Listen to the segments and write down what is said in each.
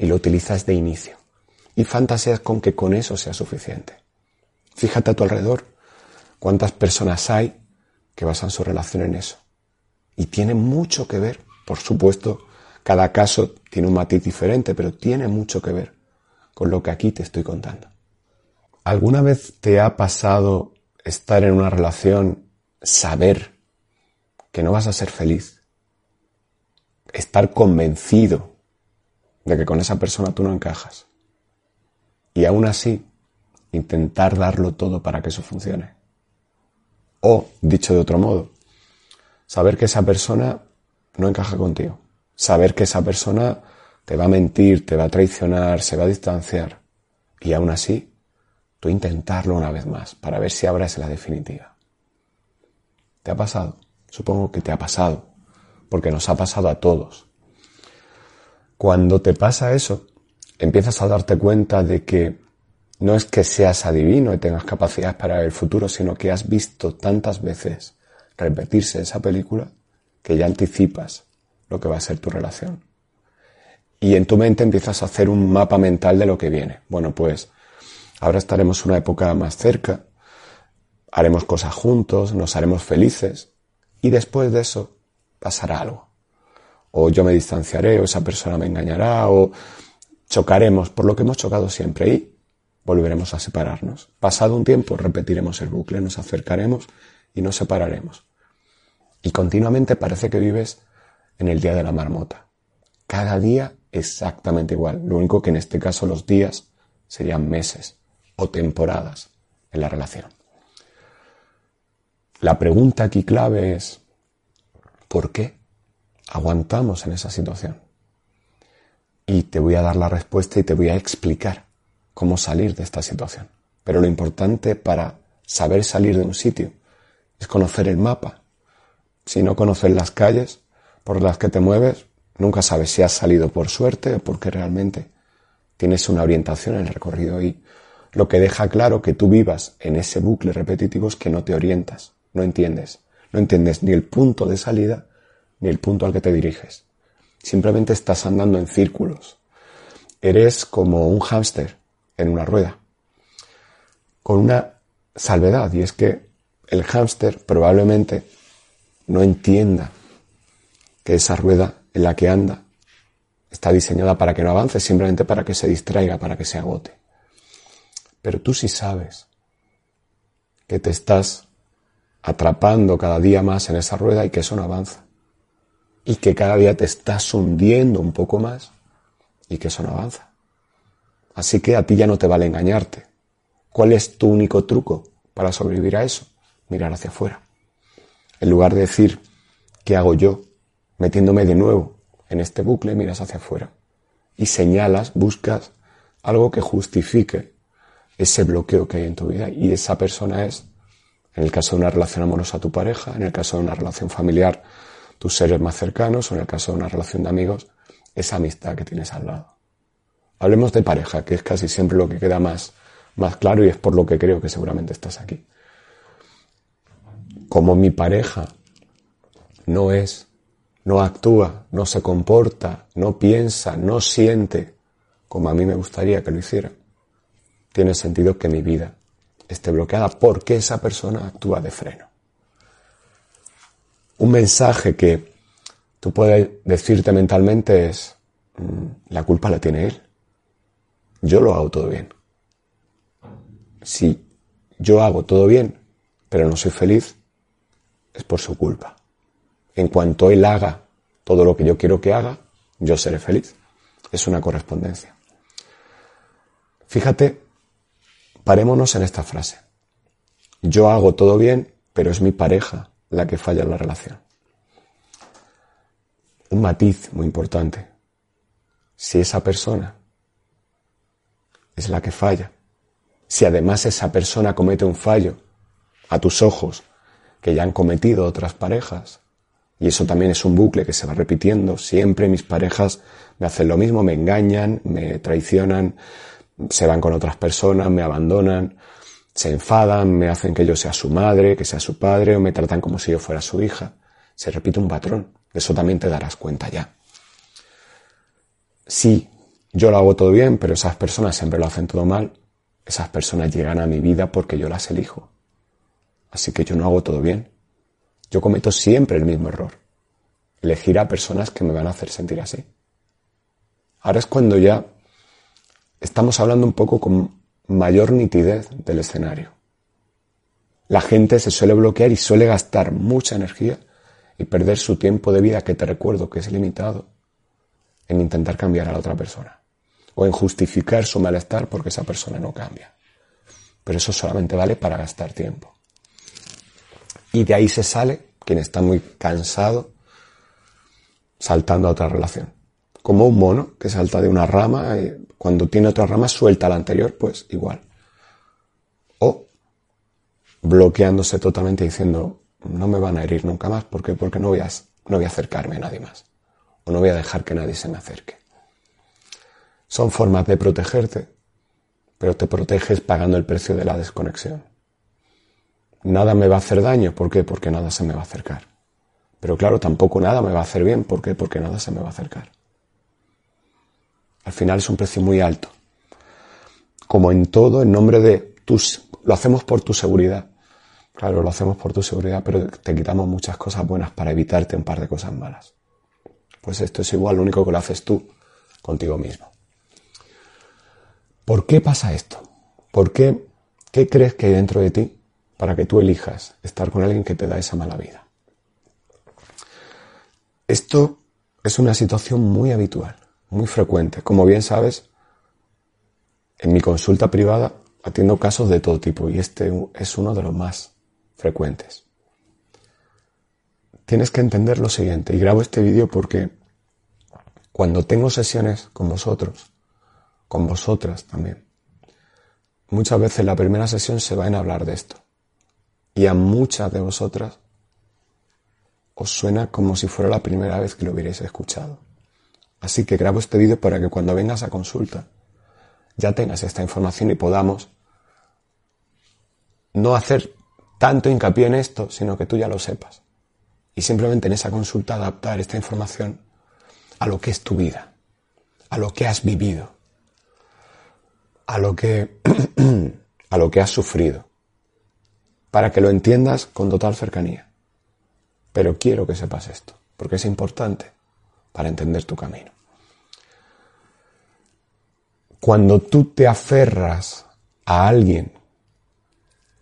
y lo utilizas de inicio. Y fantaseas con que con eso sea suficiente. Fíjate a tu alrededor cuántas personas hay que basan su relación en eso. Y tiene mucho que ver, por supuesto, cada caso tiene un matiz diferente, pero tiene mucho que ver con lo que aquí te estoy contando. ¿Alguna vez te ha pasado estar en una relación, saber que no vas a ser feliz? Estar convencido de que con esa persona tú no encajas. Y aún así, intentar darlo todo para que eso funcione. O, dicho de otro modo, saber que esa persona no encaja contigo. Saber que esa persona te va a mentir, te va a traicionar, se va a distanciar. Y aún así, tú intentarlo una vez más para ver si es la definitiva. ¿Te ha pasado? Supongo que te ha pasado, porque nos ha pasado a todos. Cuando te pasa eso, empiezas a darte cuenta de que no es que seas adivino y tengas capacidades para el futuro, sino que has visto tantas veces repetirse esa película que ya anticipas lo que va a ser tu relación. Y en tu mente empiezas a hacer un mapa mental de lo que viene. Bueno, pues ahora estaremos una época más cerca, haremos cosas juntos, nos haremos felices y después de eso pasará algo o yo me distanciaré, o esa persona me engañará, o chocaremos por lo que hemos chocado siempre y volveremos a separarnos. Pasado un tiempo repetiremos el bucle, nos acercaremos y nos separaremos. Y continuamente parece que vives en el día de la marmota. Cada día exactamente igual. Lo único que en este caso los días serían meses o temporadas en la relación. La pregunta aquí clave es, ¿por qué? Aguantamos en esa situación. Y te voy a dar la respuesta y te voy a explicar cómo salir de esta situación. Pero lo importante para saber salir de un sitio es conocer el mapa. Si no conoces las calles por las que te mueves, nunca sabes si has salido por suerte o porque realmente tienes una orientación en el recorrido y lo que deja claro que tú vivas en ese bucle repetitivo es que no te orientas, no entiendes, no entiendes ni el punto de salida ni el punto al que te diriges. Simplemente estás andando en círculos. Eres como un hámster en una rueda. Con una salvedad, y es que el hámster probablemente no entienda que esa rueda en la que anda está diseñada para que no avance, simplemente para que se distraiga, para que se agote. Pero tú sí sabes que te estás atrapando cada día más en esa rueda y que eso no avanza y que cada día te estás hundiendo un poco más y que eso no avanza. Así que a ti ya no te vale engañarte. ¿Cuál es tu único truco para sobrevivir a eso? Mirar hacia afuera. En lugar de decir, ¿qué hago yo? Metiéndome de nuevo en este bucle, miras hacia afuera y señalas, buscas algo que justifique ese bloqueo que hay en tu vida. Y esa persona es, en el caso de una relación amorosa, tu pareja, en el caso de una relación familiar, tus seres más cercanos o en el caso de una relación de amigos, esa amistad que tienes al lado. Hablemos de pareja, que es casi siempre lo que queda más, más claro y es por lo que creo que seguramente estás aquí. Como mi pareja no es, no actúa, no se comporta, no piensa, no siente como a mí me gustaría que lo hiciera, tiene sentido que mi vida esté bloqueada porque esa persona actúa de freno un mensaje que tú puedes decirte mentalmente es, mm, la culpa la tiene él. Yo lo hago todo bien. Si yo hago todo bien, pero no soy feliz, es por su culpa. En cuanto él haga todo lo que yo quiero que haga, yo seré feliz. Es una correspondencia. Fíjate, parémonos en esta frase. Yo hago todo bien, pero es mi pareja la que falla en la relación. Un matiz muy importante. si esa persona es la que falla, si además esa persona comete un fallo a tus ojos que ya han cometido otras parejas, y eso también es un bucle que se va repitiendo, siempre mis parejas me hacen lo mismo, me engañan, me traicionan, se van con otras personas, me abandonan, se enfadan, me hacen que yo sea su madre, que sea su padre, o me tratan como si yo fuera su hija. Se repite un patrón. Eso también te darás cuenta ya. Sí, yo lo hago todo bien, pero esas personas siempre lo hacen todo mal. Esas personas llegan a mi vida porque yo las elijo. Así que yo no hago todo bien. Yo cometo siempre el mismo error. Elegir a personas que me van a hacer sentir así. Ahora es cuando ya estamos hablando un poco con mayor nitidez del escenario. La gente se suele bloquear y suele gastar mucha energía y perder su tiempo de vida, que te recuerdo que es limitado, en intentar cambiar a la otra persona o en justificar su malestar porque esa persona no cambia. Pero eso solamente vale para gastar tiempo. Y de ahí se sale quien está muy cansado saltando a otra relación. Como un mono que salta de una rama y cuando tiene otra rama suelta la anterior, pues igual. O bloqueándose totalmente diciendo, no me van a herir nunca más, ¿por qué? Porque no voy a, no voy a acercarme a nadie más. O no voy a dejar que nadie se me acerque. Son formas de protegerte, pero te proteges pagando el precio de la desconexión. Nada me va a hacer daño, ¿por qué? Porque nada se me va a acercar. Pero claro, tampoco nada me va a hacer bien, ¿por qué? Porque nada se me va a acercar. Al final es un precio muy alto. Como en todo, en nombre de tus... Lo hacemos por tu seguridad. Claro, lo hacemos por tu seguridad, pero te quitamos muchas cosas buenas para evitarte un par de cosas malas. Pues esto es igual, lo único que lo haces tú contigo mismo. ¿Por qué pasa esto? ¿Por qué? ¿Qué crees que hay dentro de ti para que tú elijas estar con alguien que te da esa mala vida? Esto es una situación muy habitual muy frecuente. Como bien sabes, en mi consulta privada atiendo casos de todo tipo y este es uno de los más frecuentes. Tienes que entender lo siguiente y grabo este vídeo porque cuando tengo sesiones con vosotros, con vosotras también, muchas veces la primera sesión se va a hablar de esto y a muchas de vosotras os suena como si fuera la primera vez que lo hubierais escuchado. Así que grabo este vídeo para que cuando vengas a consulta ya tengas esta información y podamos no hacer tanto hincapié en esto, sino que tú ya lo sepas. Y simplemente en esa consulta adaptar esta información a lo que es tu vida, a lo que has vivido, a lo que, a lo que has sufrido, para que lo entiendas con total cercanía. Pero quiero que sepas esto, porque es importante para entender tu camino. Cuando tú te aferras a alguien,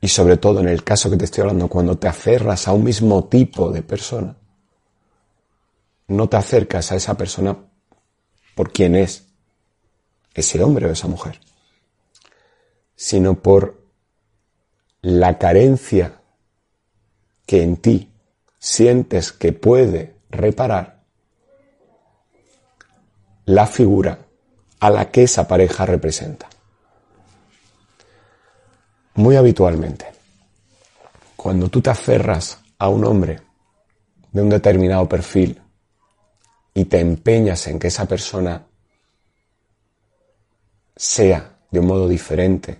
y sobre todo en el caso que te estoy hablando, cuando te aferras a un mismo tipo de persona, no te acercas a esa persona por quien es ese hombre o esa mujer, sino por la carencia que en ti sientes que puede reparar la figura a la que esa pareja representa. Muy habitualmente, cuando tú te aferras a un hombre de un determinado perfil y te empeñas en que esa persona sea de un modo diferente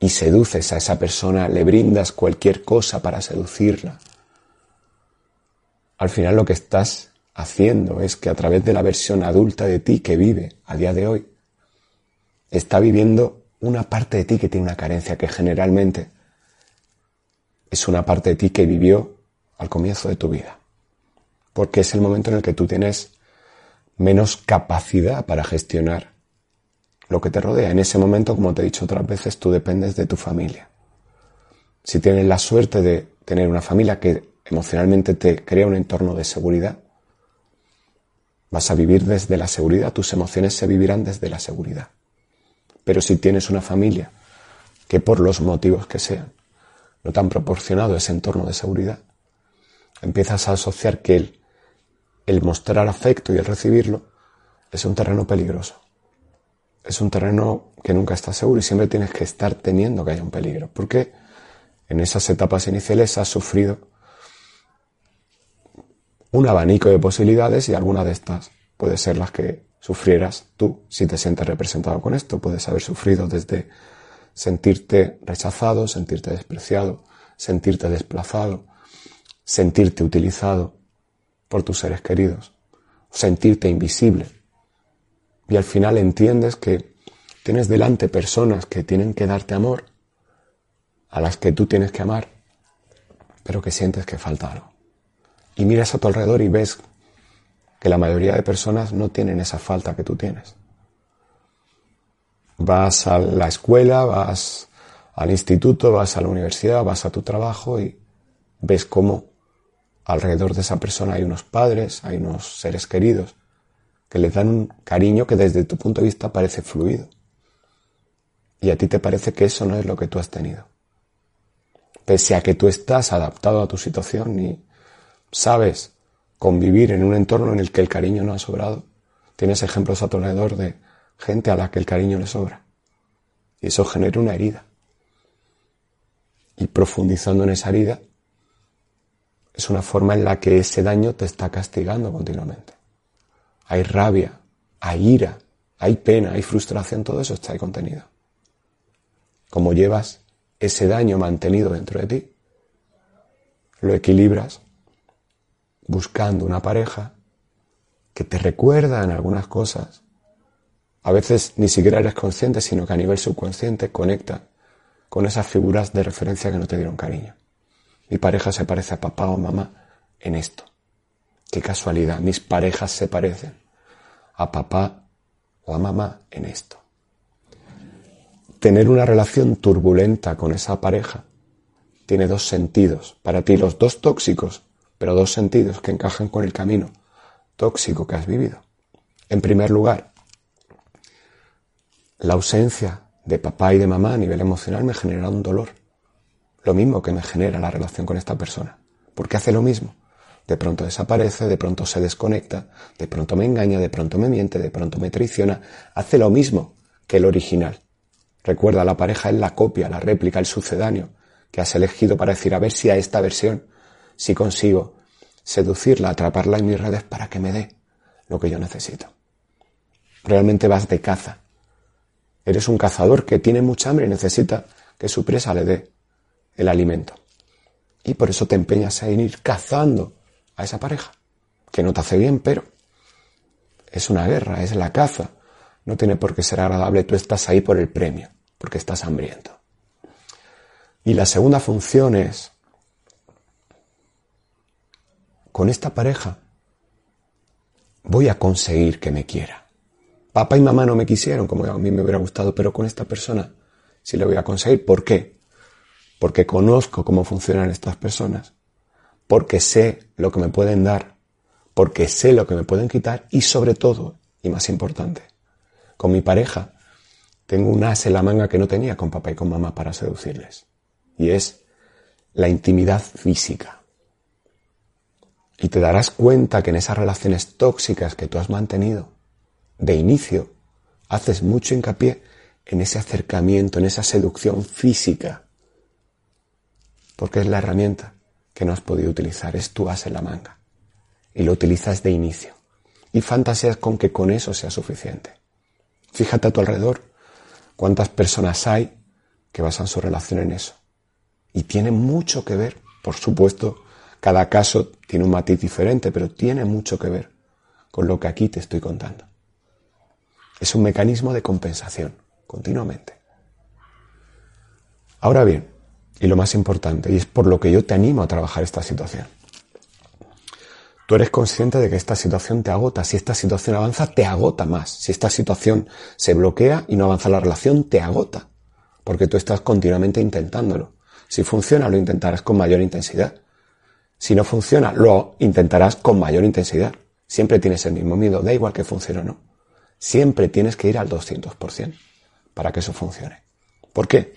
y seduces a esa persona, le brindas cualquier cosa para seducirla, al final lo que estás haciendo es que a través de la versión adulta de ti que vive a día de hoy, está viviendo una parte de ti que tiene una carencia que generalmente es una parte de ti que vivió al comienzo de tu vida. Porque es el momento en el que tú tienes menos capacidad para gestionar lo que te rodea. En ese momento, como te he dicho otras veces, tú dependes de tu familia. Si tienes la suerte de tener una familia que emocionalmente te crea un entorno de seguridad, Vas a vivir desde la seguridad, tus emociones se vivirán desde la seguridad. Pero si tienes una familia que por los motivos que sean no te han proporcionado ese entorno de seguridad, empiezas a asociar que el, el mostrar afecto y el recibirlo es un terreno peligroso. Es un terreno que nunca está seguro y siempre tienes que estar teniendo que haya un peligro. Porque en esas etapas iniciales has sufrido un abanico de posibilidades y alguna de estas puede ser las que sufrieras tú si te sientes representado con esto. Puedes haber sufrido desde sentirte rechazado, sentirte despreciado, sentirte desplazado, sentirte utilizado por tus seres queridos, sentirte invisible. Y al final entiendes que tienes delante personas que tienen que darte amor, a las que tú tienes que amar, pero que sientes que falta algo. Y miras a tu alrededor y ves que la mayoría de personas no tienen esa falta que tú tienes. Vas a la escuela, vas al instituto, vas a la universidad, vas a tu trabajo y ves cómo alrededor de esa persona hay unos padres, hay unos seres queridos que le dan un cariño que desde tu punto de vista parece fluido. Y a ti te parece que eso no es lo que tú has tenido. Pese a que tú estás adaptado a tu situación y sabes convivir en un entorno en el que el cariño no ha sobrado, tienes ejemplos a tu alrededor de gente a la que el cariño le sobra. Y eso genera una herida. Y profundizando en esa herida, es una forma en la que ese daño te está castigando continuamente. Hay rabia, hay ira, hay pena, hay frustración, todo eso está ahí contenido. Como llevas ese daño mantenido dentro de ti, lo equilibras buscando una pareja que te recuerda en algunas cosas. A veces ni siquiera eres consciente, sino que a nivel subconsciente conecta con esas figuras de referencia que no te dieron cariño. Mi pareja se parece a papá o mamá en esto. Qué casualidad, mis parejas se parecen a papá o a mamá en esto. Tener una relación turbulenta con esa pareja tiene dos sentidos. Para ti los dos tóxicos pero dos sentidos que encajan con el camino tóxico que has vivido. En primer lugar, la ausencia de papá y de mamá a nivel emocional me genera un dolor. Lo mismo que me genera la relación con esta persona. Porque hace lo mismo. De pronto desaparece, de pronto se desconecta, de pronto me engaña, de pronto me miente, de pronto me traiciona. Hace lo mismo que el original. Recuerda, la pareja es la copia, la réplica, el sucedáneo que has elegido para decir a ver si a esta versión si consigo seducirla, atraparla en mis redes para que me dé lo que yo necesito. Realmente vas de caza. Eres un cazador que tiene mucha hambre y necesita que su presa le dé el alimento. Y por eso te empeñas en ir cazando a esa pareja, que no te hace bien, pero es una guerra, es la caza. No tiene por qué ser agradable, tú estás ahí por el premio, porque estás hambriento. Y la segunda función es con esta pareja voy a conseguir que me quiera. Papá y mamá no me quisieron como a mí me hubiera gustado, pero con esta persona sí le voy a conseguir. ¿Por qué? Porque conozco cómo funcionan estas personas, porque sé lo que me pueden dar, porque sé lo que me pueden quitar y sobre todo, y más importante, con mi pareja tengo un as en la manga que no tenía con papá y con mamá para seducirles. Y es la intimidad física. Y te darás cuenta que en esas relaciones tóxicas que tú has mantenido, de inicio, haces mucho hincapié en ese acercamiento, en esa seducción física. Porque es la herramienta que no has podido utilizar, es tu as en la manga. Y lo utilizas de inicio. Y fantaseas con que con eso sea suficiente. Fíjate a tu alrededor cuántas personas hay que basan su relación en eso. Y tiene mucho que ver, por supuesto, cada caso tiene un matiz diferente, pero tiene mucho que ver con lo que aquí te estoy contando. Es un mecanismo de compensación, continuamente. Ahora bien, y lo más importante, y es por lo que yo te animo a trabajar esta situación. Tú eres consciente de que esta situación te agota. Si esta situación avanza, te agota más. Si esta situación se bloquea y no avanza la relación, te agota. Porque tú estás continuamente intentándolo. Si funciona, lo intentarás con mayor intensidad. Si no funciona, lo intentarás con mayor intensidad. Siempre tienes el mismo miedo, da igual que funcione o no. Siempre tienes que ir al 200% para que eso funcione. ¿Por qué?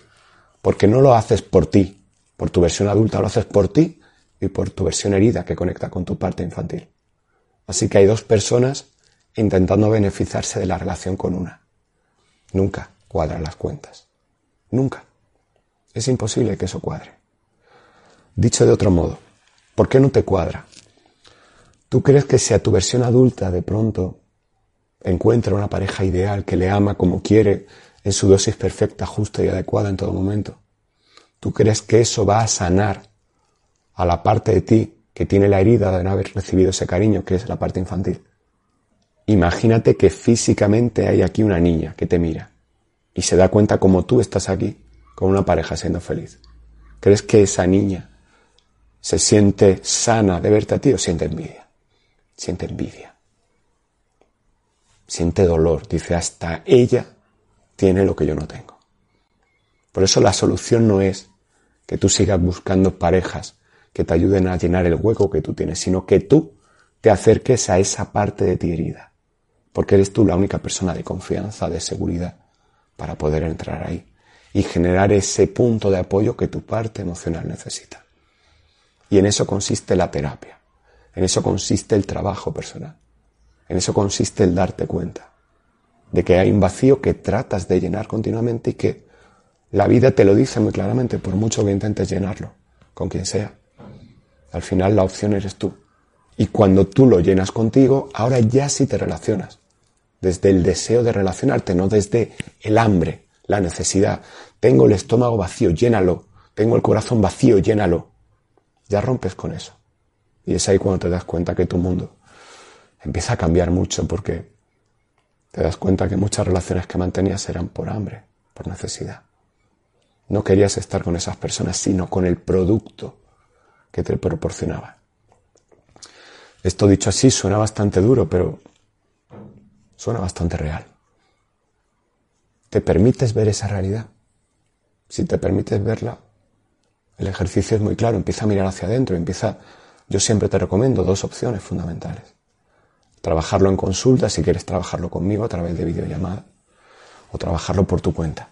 Porque no lo haces por ti, por tu versión adulta, lo haces por ti y por tu versión herida que conecta con tu parte infantil. Así que hay dos personas intentando beneficiarse de la relación con una. Nunca cuadran las cuentas. Nunca. Es imposible que eso cuadre. Dicho de otro modo, ¿por qué no te cuadra? ¿Tú crees que si a tu versión adulta de pronto encuentra una pareja ideal que le ama como quiere, en su dosis perfecta, justa y adecuada en todo momento, ¿tú crees que eso va a sanar a la parte de ti que tiene la herida de no haber recibido ese cariño, que es la parte infantil? Imagínate que físicamente hay aquí una niña que te mira y se da cuenta como tú estás aquí con una pareja siendo feliz. ¿Crees que esa niña se siente sana de verte a ti o siente envidia? Siente envidia. Siente dolor. Dice, hasta ella tiene lo que yo no tengo. Por eso la solución no es que tú sigas buscando parejas que te ayuden a llenar el hueco que tú tienes, sino que tú te acerques a esa parte de ti herida, porque eres tú la única persona de confianza, de seguridad, para poder entrar ahí y generar ese punto de apoyo que tu parte emocional necesita. Y en eso consiste la terapia, en eso consiste el trabajo personal, en eso consiste el darte cuenta de que hay un vacío que tratas de llenar continuamente y que la vida te lo dice muy claramente, por mucho que intentes llenarlo, con quien sea. Al final la opción eres tú. Y cuando tú lo llenas contigo, ahora ya sí te relacionas. Desde el deseo de relacionarte, no desde el hambre, la necesidad. Tengo el estómago vacío, llénalo. Tengo el corazón vacío, llénalo. Ya rompes con eso. Y es ahí cuando te das cuenta que tu mundo empieza a cambiar mucho porque te das cuenta que muchas relaciones que mantenías eran por hambre, por necesidad. No querías estar con esas personas, sino con el producto que te proporcionaba. Esto dicho así suena bastante duro, pero suena bastante real. ¿Te permites ver esa realidad? Si te permites verla, el ejercicio es muy claro, empieza a mirar hacia adentro, empieza, yo siempre te recomiendo dos opciones fundamentales. Trabajarlo en consulta, si quieres trabajarlo conmigo a través de videollamada, o trabajarlo por tu cuenta.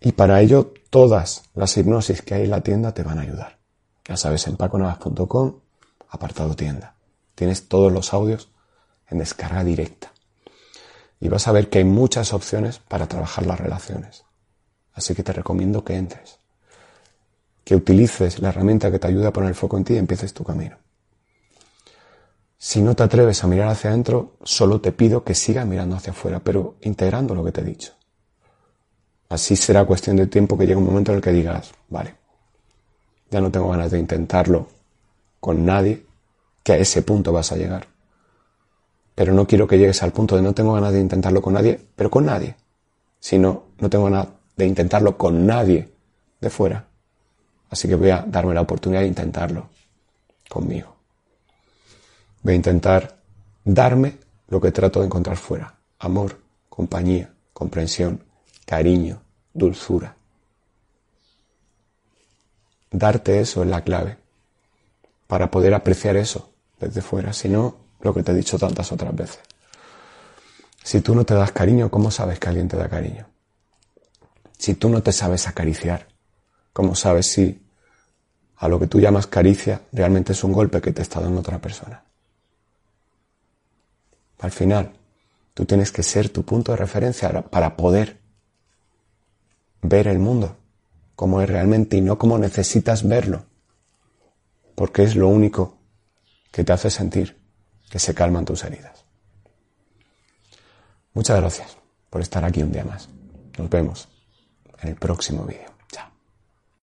Y para ello, todas las hipnosis que hay en la tienda te van a ayudar. Ya sabes, en paconavas.com, apartado tienda. Tienes todos los audios en descarga directa. Y vas a ver que hay muchas opciones para trabajar las relaciones. Así que te recomiendo que entres. Que utilices la herramienta que te ayuda a poner el foco en ti y empieces tu camino. Si no te atreves a mirar hacia adentro, solo te pido que sigas mirando hacia afuera, pero integrando lo que te he dicho. Así será cuestión de tiempo que llegue un momento en el que digas, vale, ya no tengo ganas de intentarlo con nadie, que a ese punto vas a llegar. Pero no quiero que llegues al punto de no tengo ganas de intentarlo con nadie, pero con nadie. Sino no tengo ganas de intentarlo con nadie de fuera. Así que voy a darme la oportunidad de intentarlo conmigo. Voy a intentar darme lo que trato de encontrar fuera. Amor, compañía, comprensión, cariño, dulzura. Darte eso es la clave para poder apreciar eso desde fuera, si no, lo que te he dicho tantas otras veces. Si tú no te das cariño, ¿cómo sabes que alguien te da cariño? Si tú no te sabes acariciar, ¿cómo sabes si a lo que tú llamas caricia realmente es un golpe que te está dando otra persona? Al final, tú tienes que ser tu punto de referencia para poder ver el mundo como es realmente y no como necesitas verlo, porque es lo único que te hace sentir que se calman tus heridas. Muchas gracias por estar aquí un día más. Nos vemos en el próximo vídeo.